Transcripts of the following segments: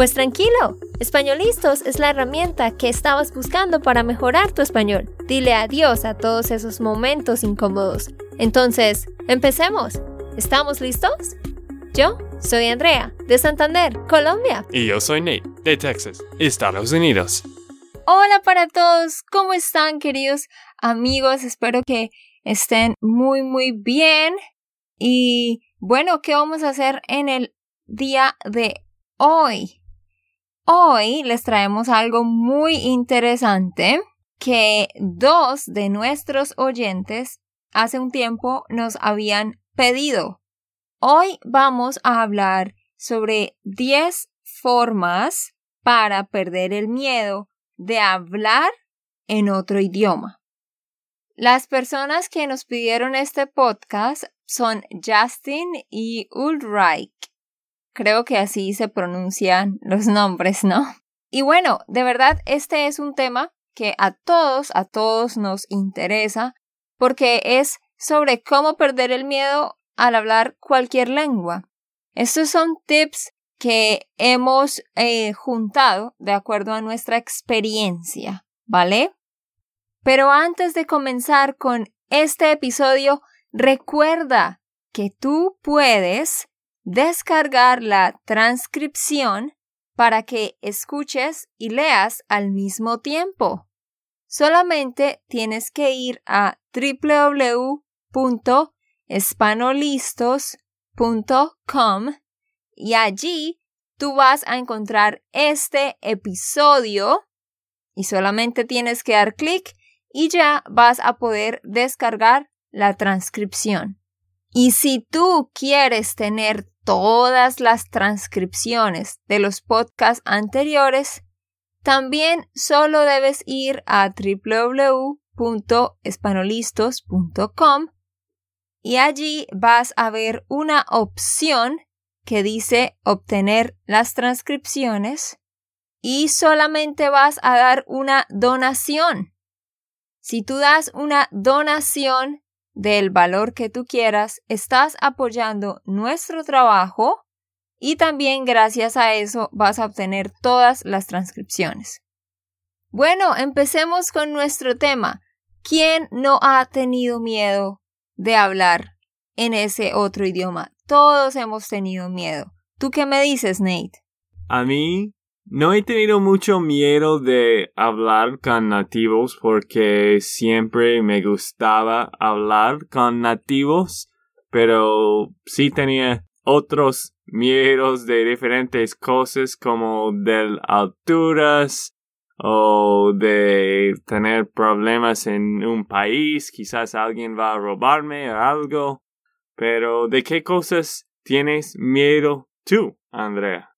Pues tranquilo, Españolistos es la herramienta que estabas buscando para mejorar tu español. Dile adiós a todos esos momentos incómodos. Entonces, empecemos. ¿Estamos listos? Yo soy Andrea, de Santander, Colombia. Y yo soy Nate, de Texas, Estados Unidos. Hola para todos, ¿cómo están queridos amigos? Espero que estén muy muy bien. Y bueno, ¿qué vamos a hacer en el día de hoy? Hoy les traemos algo muy interesante que dos de nuestros oyentes hace un tiempo nos habían pedido. Hoy vamos a hablar sobre 10 formas para perder el miedo de hablar en otro idioma. Las personas que nos pidieron este podcast son Justin y Ulrich. Creo que así se pronuncian los nombres, ¿no? Y bueno, de verdad, este es un tema que a todos, a todos nos interesa porque es sobre cómo perder el miedo al hablar cualquier lengua. Estos son tips que hemos eh, juntado de acuerdo a nuestra experiencia, ¿vale? Pero antes de comenzar con este episodio, recuerda que tú puedes descargar la transcripción para que escuches y leas al mismo tiempo. Solamente tienes que ir a www.espanolistos.com y allí tú vas a encontrar este episodio y solamente tienes que dar clic y ya vas a poder descargar la transcripción. Y si tú quieres tener todas las transcripciones de los podcasts anteriores, también solo debes ir a www.espanolistos.com y allí vas a ver una opción que dice obtener las transcripciones y solamente vas a dar una donación. Si tú das una donación del valor que tú quieras, estás apoyando nuestro trabajo y también gracias a eso vas a obtener todas las transcripciones. Bueno, empecemos con nuestro tema. ¿Quién no ha tenido miedo de hablar en ese otro idioma? Todos hemos tenido miedo. ¿Tú qué me dices, Nate? A mí no he tenido mucho miedo de hablar con nativos porque siempre me gustaba hablar con nativos, pero sí tenía otros miedos de diferentes cosas como de alturas o de tener problemas en un país, quizás alguien va a robarme o algo. Pero ¿de qué cosas tienes miedo tú, Andrea?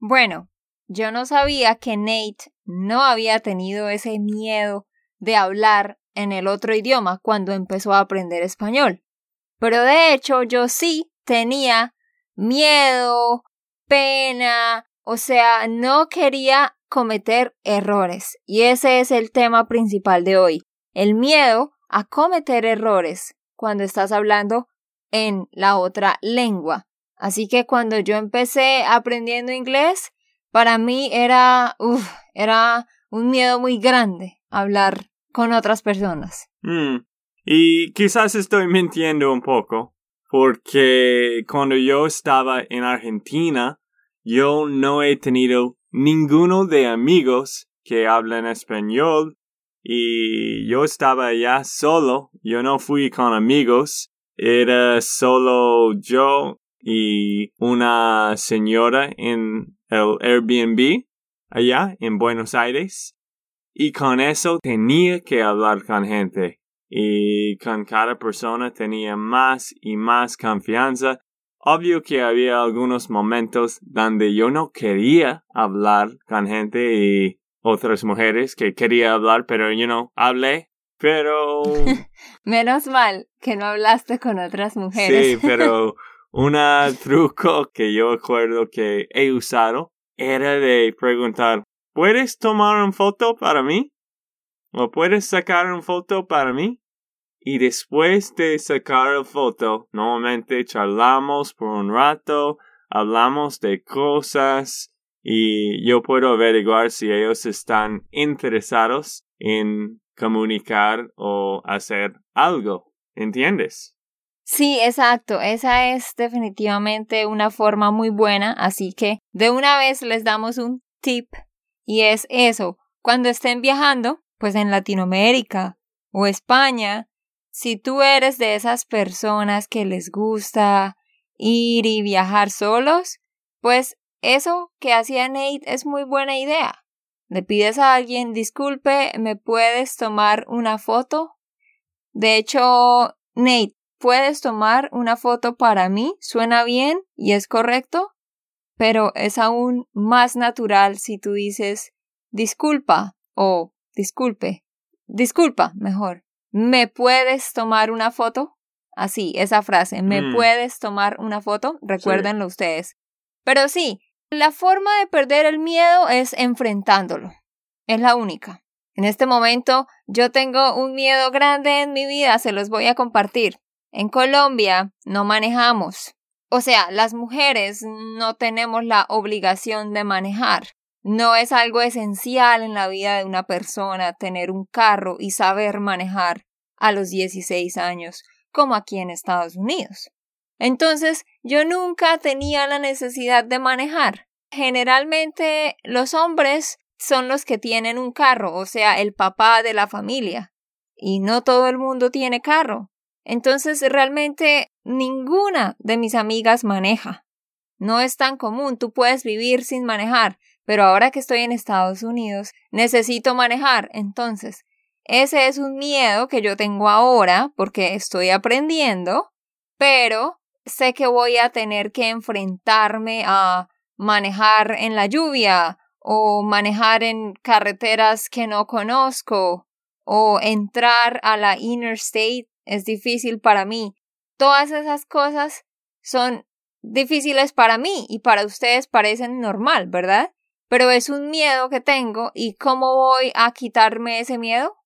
Bueno, yo no sabía que Nate no había tenido ese miedo de hablar en el otro idioma cuando empezó a aprender español. Pero de hecho yo sí tenía miedo, pena, o sea, no quería cometer errores. Y ese es el tema principal de hoy, el miedo a cometer errores cuando estás hablando en la otra lengua. Así que cuando yo empecé aprendiendo inglés, para mí era, uf, era un miedo muy grande hablar con otras personas. Mm. Y quizás estoy mintiendo un poco, porque cuando yo estaba en Argentina, yo no he tenido ninguno de amigos que hablen español y yo estaba allá solo, yo no fui con amigos, era solo yo y una señora en el Airbnb allá en Buenos Aires y con eso tenía que hablar con gente y con cada persona tenía más y más confianza. Obvio que había algunos momentos donde yo no quería hablar con gente y otras mujeres que quería hablar, pero you know, hablé pero... Menos mal que no hablaste con otras mujeres. Sí, pero un truco que yo recuerdo que he usado era de preguntar, ¿puedes tomar una foto para mí? ¿O puedes sacar una foto para mí? Y después de sacar la foto, normalmente charlamos por un rato, hablamos de cosas y yo puedo averiguar si ellos están interesados en comunicar o hacer algo. ¿Entiendes? Sí, exacto. Esa es definitivamente una forma muy buena. Así que de una vez les damos un tip y es eso. Cuando estén viajando, pues en Latinoamérica o España, si tú eres de esas personas que les gusta ir y viajar solos, pues eso que hacía Nate es muy buena idea. Le pides a alguien, disculpe, ¿me puedes tomar una foto? De hecho, Nate, puedes tomar una foto para mí, suena bien y es correcto, pero es aún más natural si tú dices disculpa o disculpe, disculpa mejor, ¿me puedes tomar una foto? Así, esa frase, ¿me Mm. puedes tomar una foto? Recuérdenlo ustedes. Pero sí, la forma de perder el miedo es enfrentándolo. Es la única. En este momento yo tengo un miedo grande en mi vida, se los voy a compartir. En Colombia no manejamos. O sea, las mujeres no tenemos la obligación de manejar. No es algo esencial en la vida de una persona tener un carro y saber manejar a los 16 años, como aquí en Estados Unidos. Entonces, yo nunca tenía la necesidad de manejar. Generalmente los hombres son los que tienen un carro, o sea, el papá de la familia. Y no todo el mundo tiene carro. Entonces, realmente ninguna de mis amigas maneja. No es tan común, tú puedes vivir sin manejar, pero ahora que estoy en Estados Unidos, necesito manejar. Entonces, ese es un miedo que yo tengo ahora porque estoy aprendiendo, pero sé que voy a tener que enfrentarme a manejar en la lluvia o manejar en carreteras que no conozco o entrar a la interstate es difícil para mí. Todas esas cosas son difíciles para mí y para ustedes parecen normal, ¿verdad? Pero es un miedo que tengo y ¿cómo voy a quitarme ese miedo?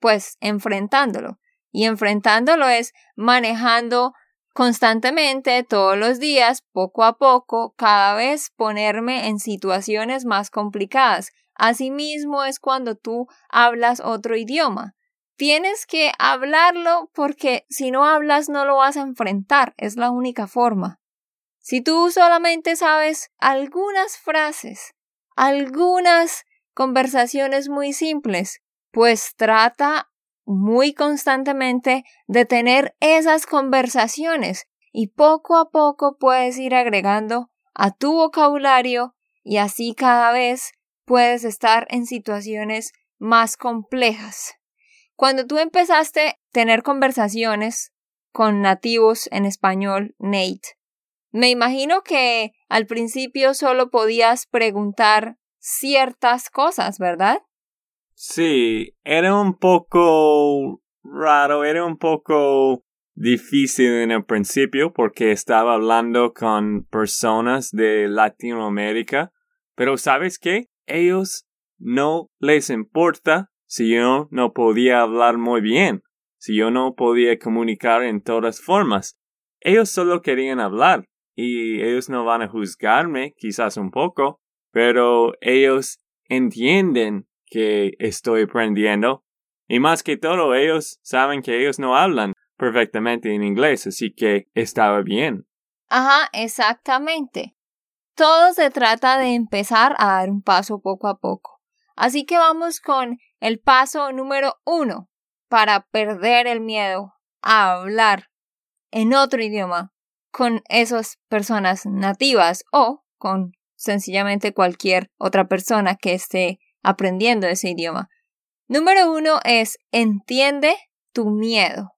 Pues enfrentándolo. Y enfrentándolo es manejando constantemente, todos los días, poco a poco, cada vez ponerme en situaciones más complicadas. Asimismo es cuando tú hablas otro idioma. Tienes que hablarlo porque si no hablas no lo vas a enfrentar, es la única forma. Si tú solamente sabes algunas frases, algunas conversaciones muy simples, pues trata muy constantemente de tener esas conversaciones y poco a poco puedes ir agregando a tu vocabulario y así cada vez puedes estar en situaciones más complejas. Cuando tú empezaste a tener conversaciones con nativos en español, Nate, me imagino que al principio solo podías preguntar ciertas cosas, ¿verdad? Sí, era un poco raro, era un poco difícil en el principio porque estaba hablando con personas de Latinoamérica, pero ¿sabes qué? Ellos no les importa si yo no podía hablar muy bien, si yo no podía comunicar en todas formas. Ellos solo querían hablar y ellos no van a juzgarme, quizás un poco, pero ellos entienden que estoy aprendiendo y más que todo ellos saben que ellos no hablan perfectamente en inglés, así que estaba bien. Ajá, exactamente. Todo se trata de empezar a dar un paso poco a poco. Así que vamos con el paso número uno para perder el miedo a hablar en otro idioma con esas personas nativas o con sencillamente cualquier otra persona que esté aprendiendo ese idioma. Número uno es entiende tu miedo.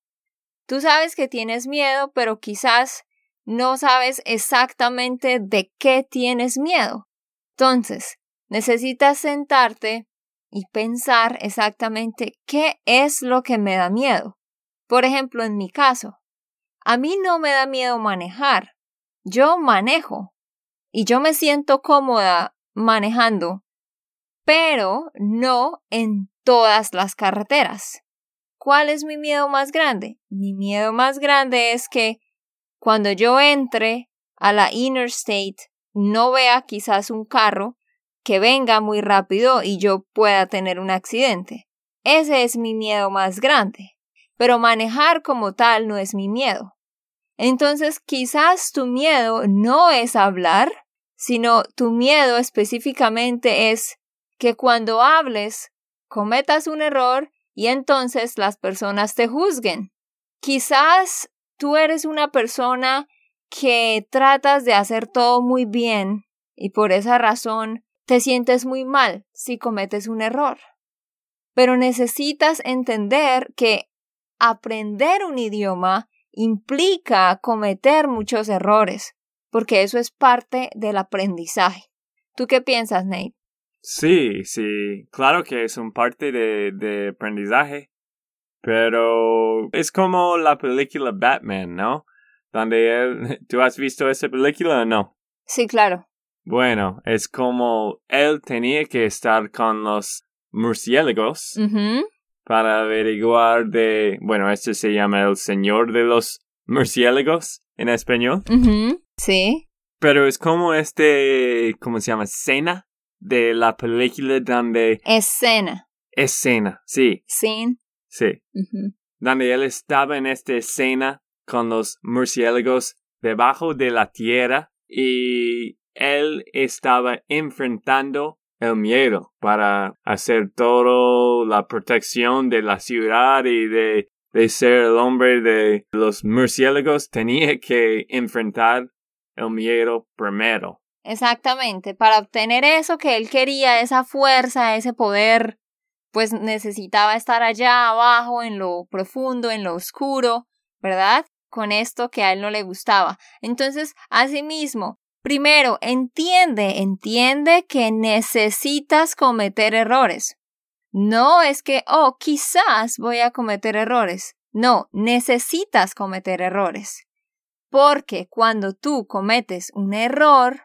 Tú sabes que tienes miedo, pero quizás no sabes exactamente de qué tienes miedo. Entonces, necesitas sentarte y pensar exactamente qué es lo que me da miedo. Por ejemplo, en mi caso, a mí no me da miedo manejar. Yo manejo y yo me siento cómoda manejando, pero no en todas las carreteras. ¿Cuál es mi miedo más grande? Mi miedo más grande es que cuando yo entre a la interstate no vea quizás un carro que venga muy rápido y yo pueda tener un accidente. Ese es mi miedo más grande. Pero manejar como tal no es mi miedo. Entonces quizás tu miedo no es hablar, sino tu miedo específicamente es que cuando hables cometas un error y entonces las personas te juzguen. Quizás tú eres una persona que tratas de hacer todo muy bien y por esa razón te sientes muy mal si cometes un error. Pero necesitas entender que aprender un idioma implica cometer muchos errores, porque eso es parte del aprendizaje. ¿Tú qué piensas, Nate? Sí, sí, claro que es un parte de, de aprendizaje, pero es como la película Batman, ¿no? Donde él, ¿tú has visto esa película o no? Sí, claro. Bueno, es como él tenía que estar con los murciélagos para averiguar de, bueno, este se llama el Señor de los Murciélagos en español. Sí. Pero es como este, ¿cómo se llama? Escena de la película donde... Escena. Escena, sí. Scene. Sí. Donde él estaba en esta escena con los murciélagos debajo de la tierra y él estaba enfrentando el miedo para hacer todo la protección de la ciudad y de, de ser el hombre de los murciélagos tenía que enfrentar el miedo primero. Exactamente, para obtener eso que él quería, esa fuerza, ese poder, pues necesitaba estar allá abajo, en lo profundo, en lo oscuro, ¿verdad? Con esto que a él no le gustaba. Entonces, asimismo, Primero, entiende, entiende que necesitas cometer errores. No es que, oh, quizás voy a cometer errores. No, necesitas cometer errores. Porque cuando tú cometes un error,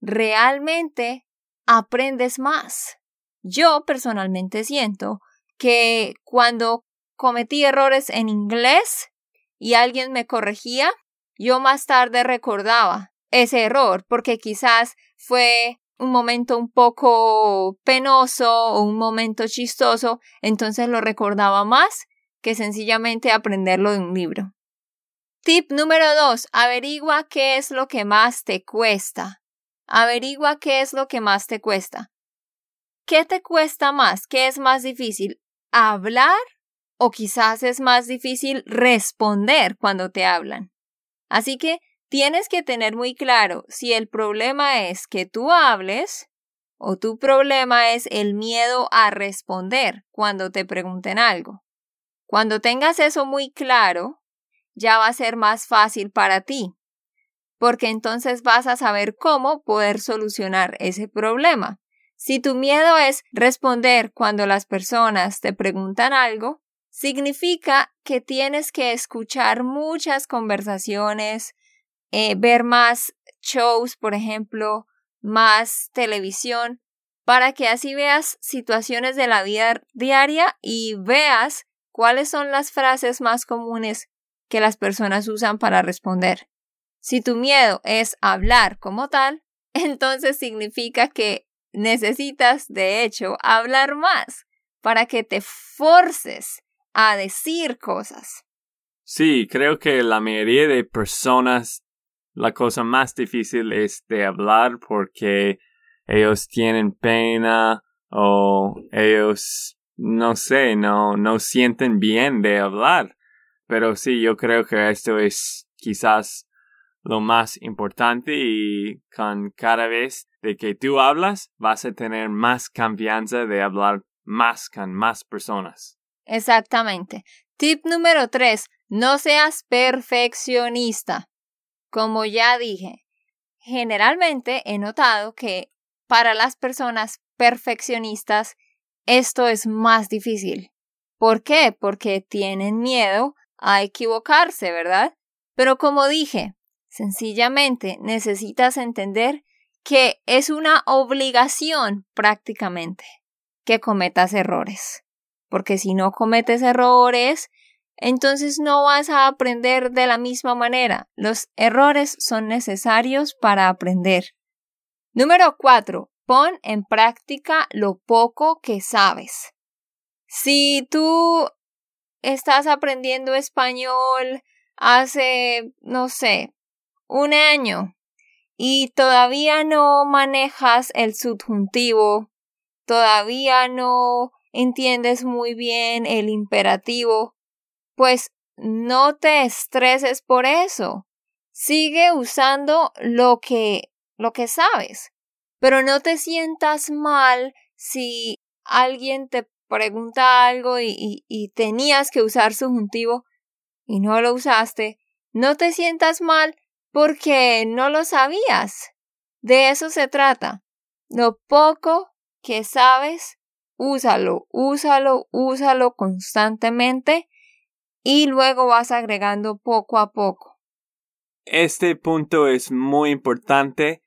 realmente aprendes más. Yo personalmente siento que cuando cometí errores en inglés y alguien me corregía, yo más tarde recordaba, ese error, porque quizás fue un momento un poco penoso o un momento chistoso, entonces lo recordaba más que sencillamente aprenderlo de un libro. Tip número dos, averigua qué es lo que más te cuesta. Averigua qué es lo que más te cuesta. ¿Qué te cuesta más? ¿Qué es más difícil? ¿Hablar? O quizás es más difícil responder cuando te hablan. Así que tienes que tener muy claro si el problema es que tú hables o tu problema es el miedo a responder cuando te pregunten algo. Cuando tengas eso muy claro, ya va a ser más fácil para ti, porque entonces vas a saber cómo poder solucionar ese problema. Si tu miedo es responder cuando las personas te preguntan algo, significa que tienes que escuchar muchas conversaciones, eh, ver más shows, por ejemplo, más televisión, para que así veas situaciones de la vida diaria y veas cuáles son las frases más comunes que las personas usan para responder. Si tu miedo es hablar como tal, entonces significa que necesitas, de hecho, hablar más para que te forces a decir cosas. Sí, creo que la mayoría de personas la cosa más difícil es de hablar porque ellos tienen pena o ellos no sé, no, no sienten bien de hablar. Pero sí, yo creo que esto es quizás lo más importante y con cada vez de que tú hablas vas a tener más confianza de hablar más con más personas. Exactamente. Tip número tres, no seas perfeccionista. Como ya dije, generalmente he notado que para las personas perfeccionistas esto es más difícil. ¿Por qué? Porque tienen miedo a equivocarse, ¿verdad? Pero como dije, sencillamente necesitas entender que es una obligación prácticamente que cometas errores. Porque si no cometes errores, entonces no vas a aprender de la misma manera. Los errores son necesarios para aprender. Número cuatro, pon en práctica lo poco que sabes. Si tú estás aprendiendo español hace, no sé, un año y todavía no manejas el subjuntivo, todavía no entiendes muy bien el imperativo, pues no te estreses por eso. Sigue usando lo que lo que sabes, pero no te sientas mal si alguien te pregunta algo y, y tenías que usar subjuntivo y no lo usaste. No te sientas mal porque no lo sabías. De eso se trata. Lo poco que sabes, úsalo, úsalo, úsalo constantemente y luego vas agregando poco a poco. Este punto es muy importante.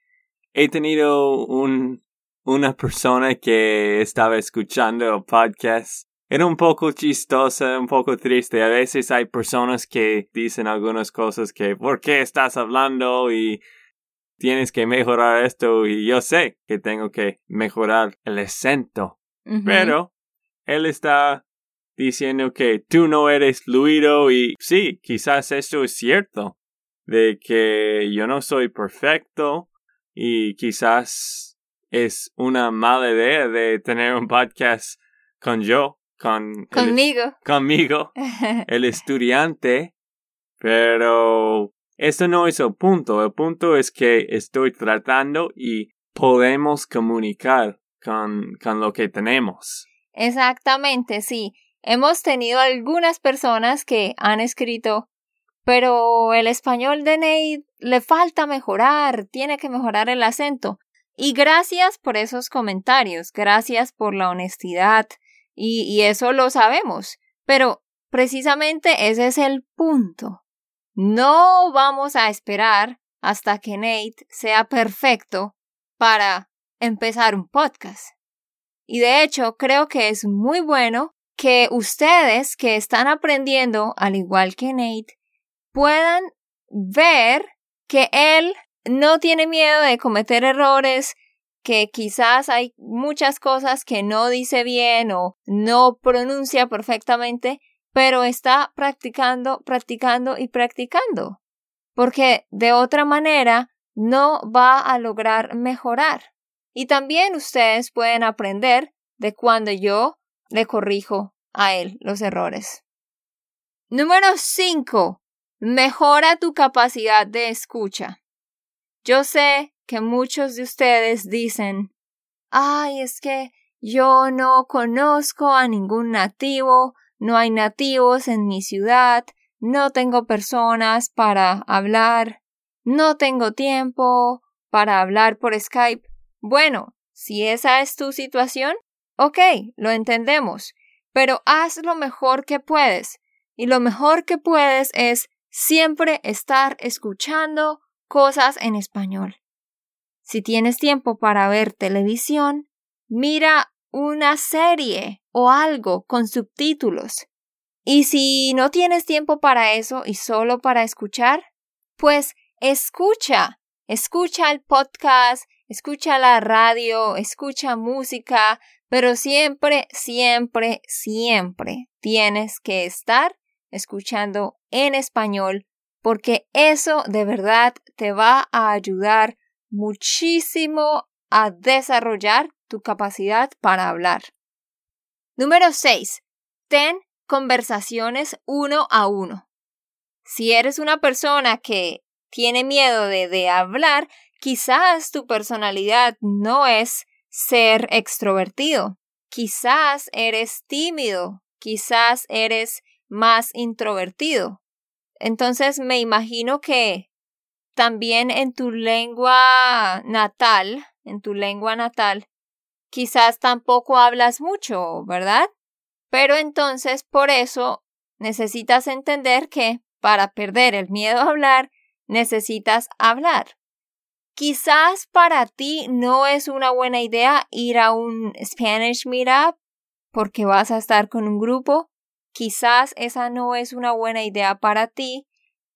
He tenido un, una persona que estaba escuchando el podcast era un poco chistosa, un poco triste. A veces hay personas que dicen algunas cosas que, ¿por qué estás hablando? Y tienes que mejorar esto. Y yo sé que tengo que mejorar el acento. Pero él está diciendo que tú no eres fluido y sí, quizás esto es cierto. De que yo no soy perfecto y quizás es una mala idea de tener un podcast con yo conmigo. conmigo, el estudiante, pero eso no es el punto. El punto es que estoy tratando y podemos comunicar con, con lo que tenemos. Exactamente, sí. Hemos tenido algunas personas que han escrito, pero el español de Nate le falta mejorar, tiene que mejorar el acento. Y gracias por esos comentarios, gracias por la honestidad, y, eso lo sabemos. Pero precisamente ese es el punto. No vamos a esperar hasta que Nate sea perfecto para empezar un podcast. Y de hecho, creo que es muy bueno que ustedes que están aprendiendo, al igual que Nate, puedan ver que él no tiene miedo de cometer errores, que quizás hay muchas cosas que no dice bien o no pronuncia perfectamente, pero está practicando, practicando y practicando, porque de otra manera no va a lograr mejorar. Y también ustedes pueden aprender de cuando yo le corrijo a él los errores. Número 5. Mejora tu capacidad de escucha. Yo sé que muchos de ustedes dicen, ay, es que yo no conozco a ningún nativo, no hay nativos en mi ciudad, no tengo personas para hablar, no tengo tiempo para hablar por Skype. Bueno, si esa es tu situación, ok, lo entendemos, pero haz lo mejor que puedes. Y lo mejor que puedes es siempre estar escuchando cosas en español. Si tienes tiempo para ver televisión, mira una serie o algo con subtítulos. Y si no tienes tiempo para eso y solo para escuchar, pues escucha, escucha el podcast, escucha la radio, escucha música, pero siempre, siempre, siempre tienes que estar escuchando en español porque eso de verdad te va a ayudar muchísimo a desarrollar tu capacidad para hablar. Número 6. Ten conversaciones uno a uno. Si eres una persona que tiene miedo de, de hablar, quizás tu personalidad no es ser extrovertido. Quizás eres tímido, quizás eres más introvertido. Entonces me imagino que también en tu lengua natal, en tu lengua natal, quizás tampoco hablas mucho, ¿verdad? Pero entonces por eso necesitas entender que para perder el miedo a hablar, necesitas hablar. Quizás para ti no es una buena idea ir a un Spanish Meetup porque vas a estar con un grupo. Quizás esa no es una buena idea para ti,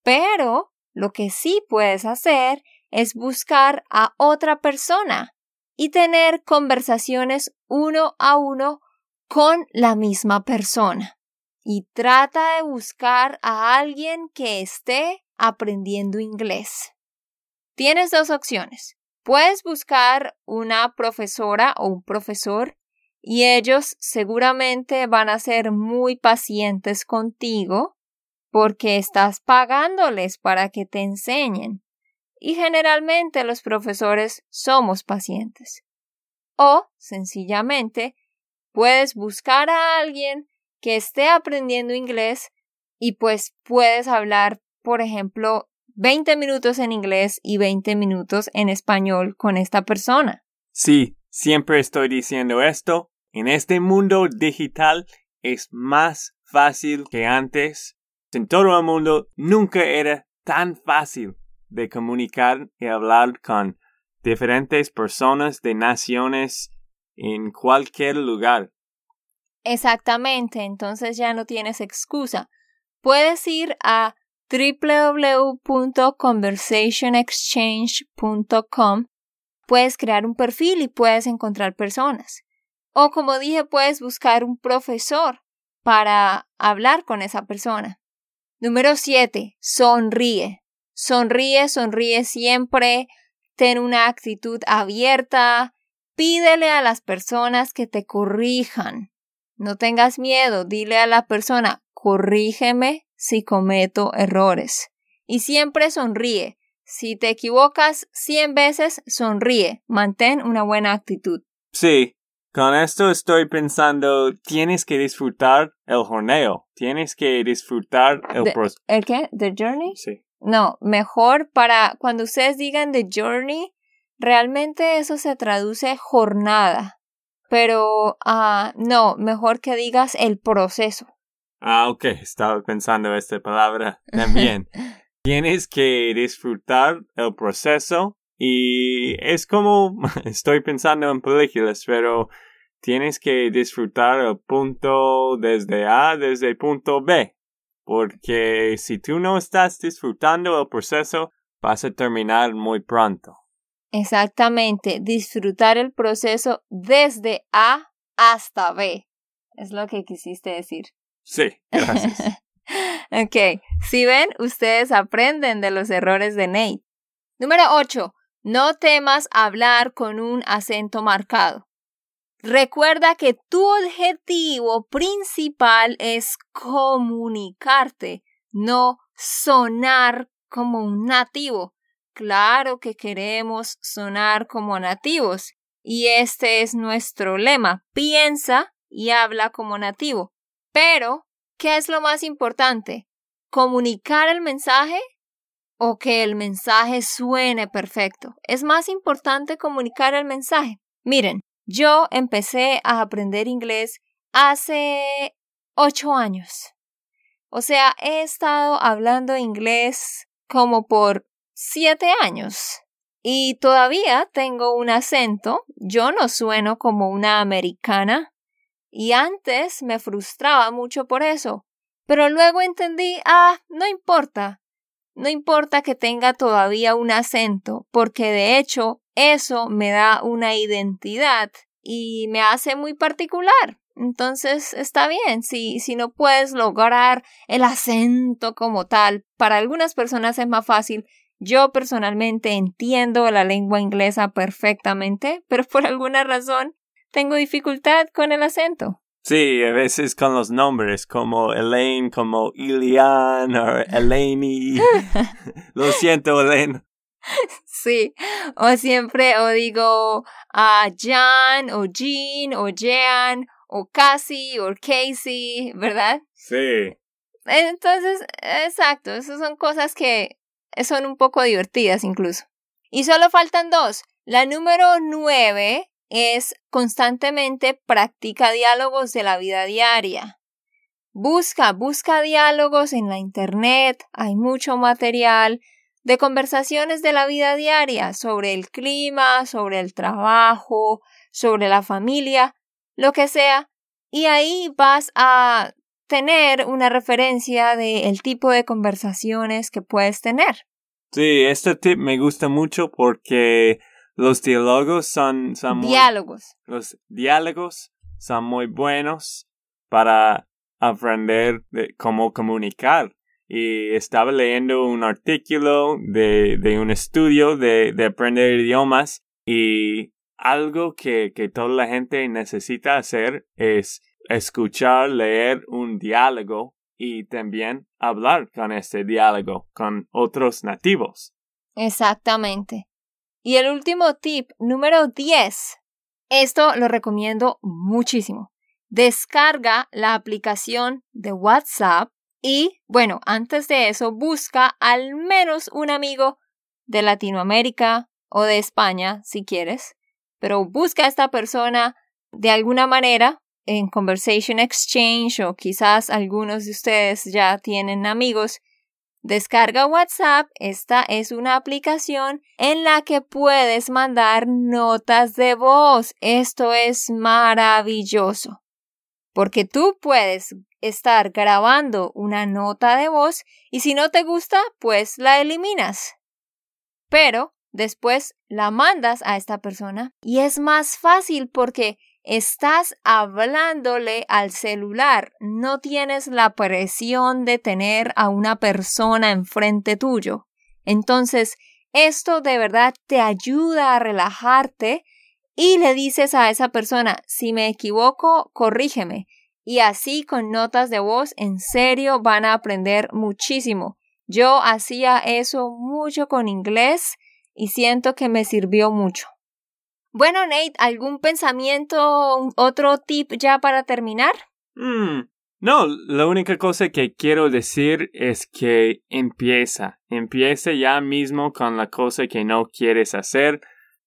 pero lo que sí puedes hacer es buscar a otra persona y tener conversaciones uno a uno con la misma persona. Y trata de buscar a alguien que esté aprendiendo inglés. Tienes dos opciones. Puedes buscar una profesora o un profesor y ellos seguramente van a ser muy pacientes contigo porque estás pagándoles para que te enseñen. Y generalmente los profesores somos pacientes. O, sencillamente, puedes buscar a alguien que esté aprendiendo inglés y pues puedes hablar, por ejemplo, 20 minutos en inglés y 20 minutos en español con esta persona. Sí, siempre estoy diciendo esto. En este mundo digital es más fácil que antes. En todo el mundo nunca era tan fácil de comunicar y hablar con diferentes personas de naciones en cualquier lugar. Exactamente, entonces ya no tienes excusa. Puedes ir a www.conversationexchange.com puedes crear un perfil y puedes encontrar personas. O como dije, puedes buscar un profesor para hablar con esa persona. Número 7. Sonríe. Sonríe, sonríe siempre. Ten una actitud abierta. Pídele a las personas que te corrijan. No tengas miedo. Dile a la persona, corrígeme si cometo errores. Y siempre sonríe. Si te equivocas cien veces, sonríe. Mantén una buena actitud. Sí, con esto estoy pensando, tienes que disfrutar el jorneo, tienes que disfrutar el proceso. ¿El qué? ¿The journey? Sí. No, mejor para cuando ustedes digan the journey, realmente eso se traduce jornada. Pero, ah, no, mejor que digas el proceso. Ah, ok, estaba pensando esta palabra también. Tienes que disfrutar el proceso y es como estoy pensando en películas, pero tienes que disfrutar el punto desde A desde el punto B. Porque si tú no estás disfrutando el proceso, vas a terminar muy pronto. Exactamente, disfrutar el proceso desde A hasta B. Es lo que quisiste decir. Sí, gracias. ok, si ven, ustedes aprenden de los errores de Nate. Número 8. No temas hablar con un acento marcado. Recuerda que tu objetivo principal es comunicarte, no sonar como un nativo. Claro que queremos sonar como nativos y este es nuestro lema. Piensa y habla como nativo. Pero, ¿qué es lo más importante? ¿Comunicar el mensaje o que el mensaje suene perfecto? Es más importante comunicar el mensaje. Miren, yo empecé a aprender inglés hace ocho años. O sea, he estado hablando inglés como por siete años. Y todavía tengo un acento. Yo no sueno como una americana. Y antes me frustraba mucho por eso. Pero luego entendí, ah, no importa. No importa que tenga todavía un acento, porque de hecho eso me da una identidad y me hace muy particular. Entonces está bien, si, si no puedes lograr el acento como tal, para algunas personas es más fácil. Yo personalmente entiendo la lengua inglesa perfectamente, pero por alguna razón tengo dificultad con el acento. Sí, a veces con los nombres como Elaine, como Ilian o Elaine. Lo siento, Elaine. Sí, o siempre o digo a uh, Jan o Jean o Jean o Cassie o Casey, ¿verdad? Sí. Entonces, exacto, esas son cosas que son un poco divertidas incluso. Y solo faltan dos. La número nueve es constantemente practica diálogos de la vida diaria. Busca, busca diálogos en la Internet, hay mucho material de conversaciones de la vida diaria sobre el clima, sobre el trabajo, sobre la familia, lo que sea, y ahí vas a tener una referencia del tipo de conversaciones que puedes tener. Sí, este tip me gusta mucho porque los diálogos son, son diálogos. los diálogos son muy buenos para aprender de cómo comunicar. Y estaba leyendo un artículo de, de un estudio de, de aprender idiomas y algo que, que toda la gente necesita hacer es escuchar, leer un diálogo y también hablar con este diálogo con otros nativos. Exactamente. Y el último tip, número 10. Esto lo recomiendo muchísimo. Descarga la aplicación de WhatsApp y, bueno, antes de eso, busca al menos un amigo de Latinoamérica o de España, si quieres, pero busca a esta persona de alguna manera en Conversation Exchange o quizás algunos de ustedes ya tienen amigos. Descarga WhatsApp. Esta es una aplicación en la que puedes mandar notas de voz. Esto es maravilloso. Porque tú puedes estar grabando una nota de voz y si no te gusta, pues la eliminas. Pero después la mandas a esta persona y es más fácil porque estás hablándole al celular, no tienes la presión de tener a una persona enfrente tuyo. Entonces, esto de verdad te ayuda a relajarte y le dices a esa persona, si me equivoco, corrígeme. Y así con notas de voz, en serio van a aprender muchísimo. Yo hacía eso mucho con inglés y siento que me sirvió mucho. Bueno, Nate, ¿algún pensamiento, otro tip ya para terminar? Mm, no, la única cosa que quiero decir es que empieza, empieza ya mismo con la cosa que no quieres hacer.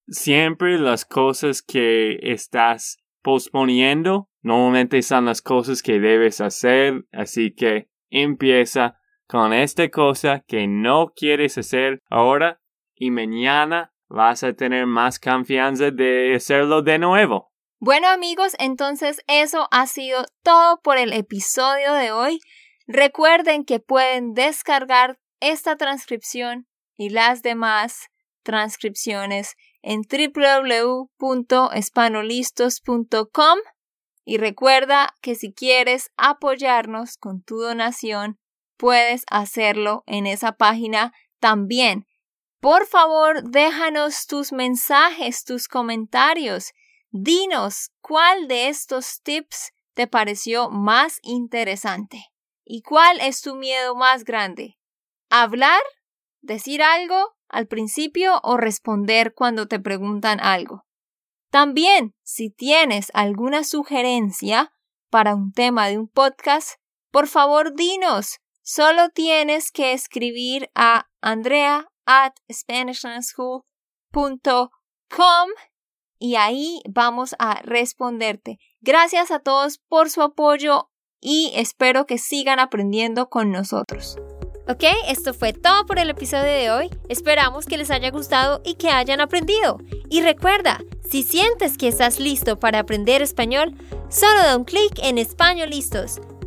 Siempre las cosas que estás posponiendo normalmente son las cosas que debes hacer, así que empieza con esta cosa que no quieres hacer ahora y mañana vas a tener más confianza de hacerlo de nuevo. Bueno amigos, entonces eso ha sido todo por el episodio de hoy. Recuerden que pueden descargar esta transcripción y las demás transcripciones en www.espanolistos.com y recuerda que si quieres apoyarnos con tu donación, puedes hacerlo en esa página también por favor, déjanos tus mensajes, tus comentarios. Dinos cuál de estos tips te pareció más interesante y cuál es tu miedo más grande. ¿Hablar? ¿Decir algo al principio o responder cuando te preguntan algo? También, si tienes alguna sugerencia para un tema de un podcast, por favor dinos. Solo tienes que escribir a Andrea at SpanishLandSchool.com y ahí vamos a responderte. Gracias a todos por su apoyo y espero que sigan aprendiendo con nosotros. Ok, esto fue todo por el episodio de hoy. Esperamos que les haya gustado y que hayan aprendido. Y recuerda, si sientes que estás listo para aprender español, solo da un clic en Español Listos.